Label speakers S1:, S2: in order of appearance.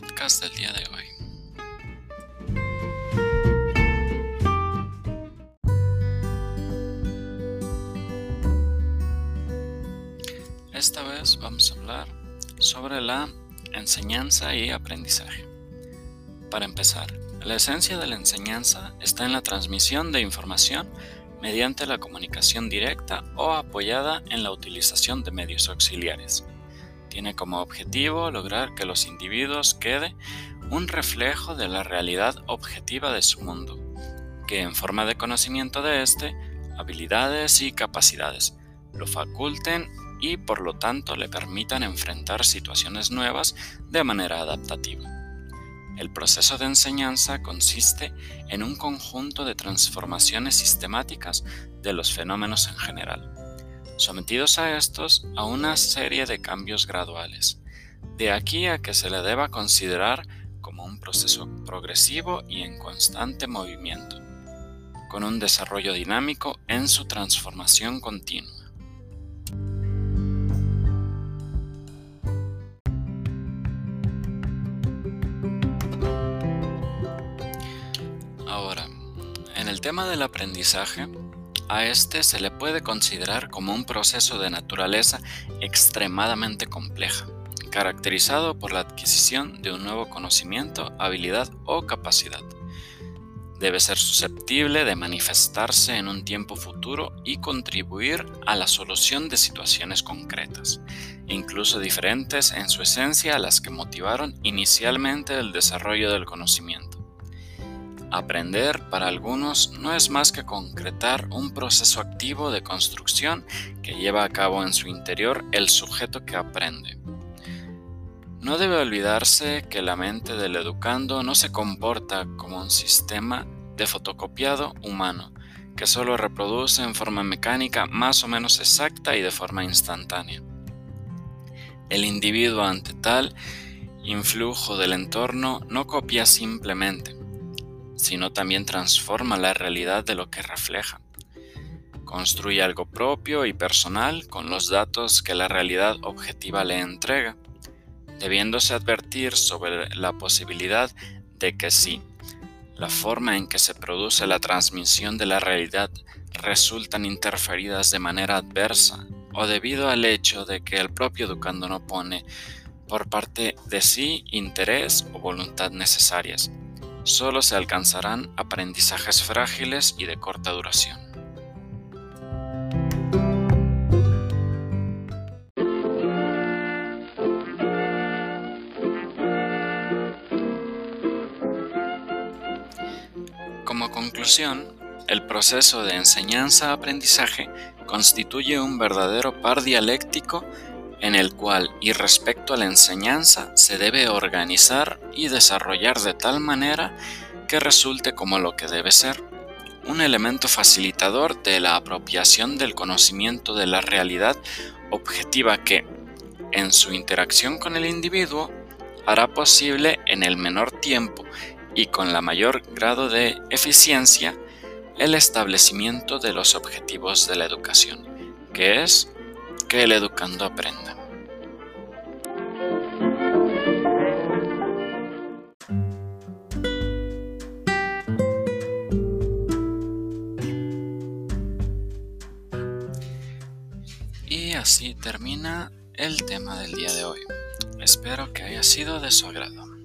S1: podcast del día de hoy. Esta vez vamos a hablar sobre la enseñanza y aprendizaje. Para empezar, la esencia de la enseñanza está en la transmisión de información mediante la comunicación directa o apoyada en la utilización de medios auxiliares. Tiene como objetivo lograr que los individuos quede un reflejo de la realidad objetiva de su mundo, que en forma de conocimiento de éste, habilidades y capacidades lo faculten y por lo tanto le permitan enfrentar situaciones nuevas de manera adaptativa. El proceso de enseñanza consiste en un conjunto de transformaciones sistemáticas de los fenómenos en general, sometidos a estos a una serie de cambios graduales, de aquí a que se le deba considerar como un proceso progresivo y en constante movimiento, con un desarrollo dinámico en su transformación continua. el tema del aprendizaje, a este se le puede considerar como un proceso de naturaleza extremadamente compleja, caracterizado por la adquisición de un nuevo conocimiento, habilidad o capacidad. Debe ser susceptible de manifestarse en un tiempo futuro y contribuir a la solución de situaciones concretas, incluso diferentes en su esencia a las que motivaron inicialmente el desarrollo del conocimiento. Aprender para algunos no es más que concretar un proceso activo de construcción que lleva a cabo en su interior el sujeto que aprende. No debe olvidarse que la mente del educando no se comporta como un sistema de fotocopiado humano, que solo reproduce en forma mecánica más o menos exacta y de forma instantánea. El individuo ante tal influjo del entorno no copia simplemente, sino también transforma la realidad de lo que refleja. Construye algo propio y personal con los datos que la realidad objetiva le entrega, debiéndose advertir sobre la posibilidad de que si la forma en que se produce la transmisión de la realidad resultan interferidas de manera adversa o debido al hecho de que el propio educando no pone por parte de sí interés o voluntad necesarias solo se alcanzarán aprendizajes frágiles y de corta duración. Como conclusión, el proceso de enseñanza-aprendizaje constituye un verdadero par dialéctico en el cual y respecto a la enseñanza se debe organizar y desarrollar de tal manera que resulte como lo que debe ser, un elemento facilitador de la apropiación del conocimiento de la realidad objetiva que, en su interacción con el individuo, hará posible en el menor tiempo y con la mayor grado de eficiencia el establecimiento de los objetivos de la educación, que es que el educando aprenda. Y así termina el tema del día de hoy. Espero que haya sido de su agrado.